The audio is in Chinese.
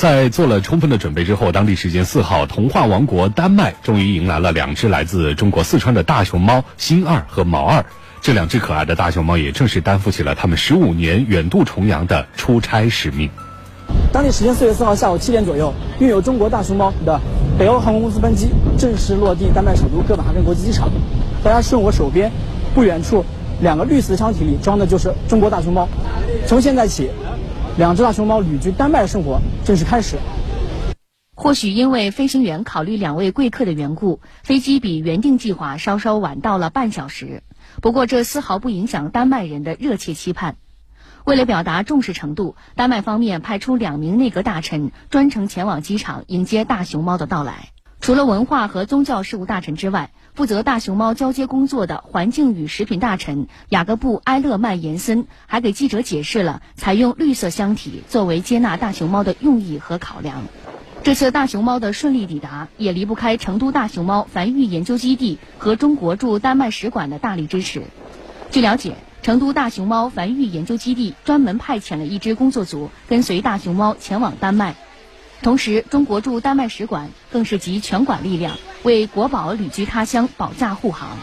在做了充分的准备之后，当地时间四号，童话王国丹麦终于迎来了两只来自中国四川的大熊猫星二和毛二。这两只可爱的大熊猫也正式担负起了他们十五年远渡重洋的出差使命。当地时间四月四号下午七点左右，运有中国大熊猫的北欧航空公司班机正式落地丹麦首都哥本哈根国际机场。大家顺我手边不远处两个绿色箱体里装的就是中国大熊猫。从现在起，两只大熊猫旅居丹麦的生活正式开始。或许因为飞行员考虑两位贵客的缘故，飞机比原定计划稍稍晚到了半小时。不过这丝毫不影响丹麦人的热切期盼。为了表达重视程度，丹麦方面派出两名内阁大臣专程前往机场迎接大熊猫的到来。除了文化和宗教事务大臣之外，负责大熊猫交接工作的环境与食品大臣雅各布·埃勒曼延森还给记者解释了采用绿色箱体作为接纳大熊猫的用意和考量。这次大熊猫的顺利抵达，也离不开成都大熊猫繁育研究基地和中国驻丹麦使馆的大力支持。据了解，成都大熊猫繁育研究基地专门派遣了一支工作组跟随大熊猫前往丹麦，同时中国驻丹麦使馆更是集全馆力量为国宝旅居他乡保驾护航。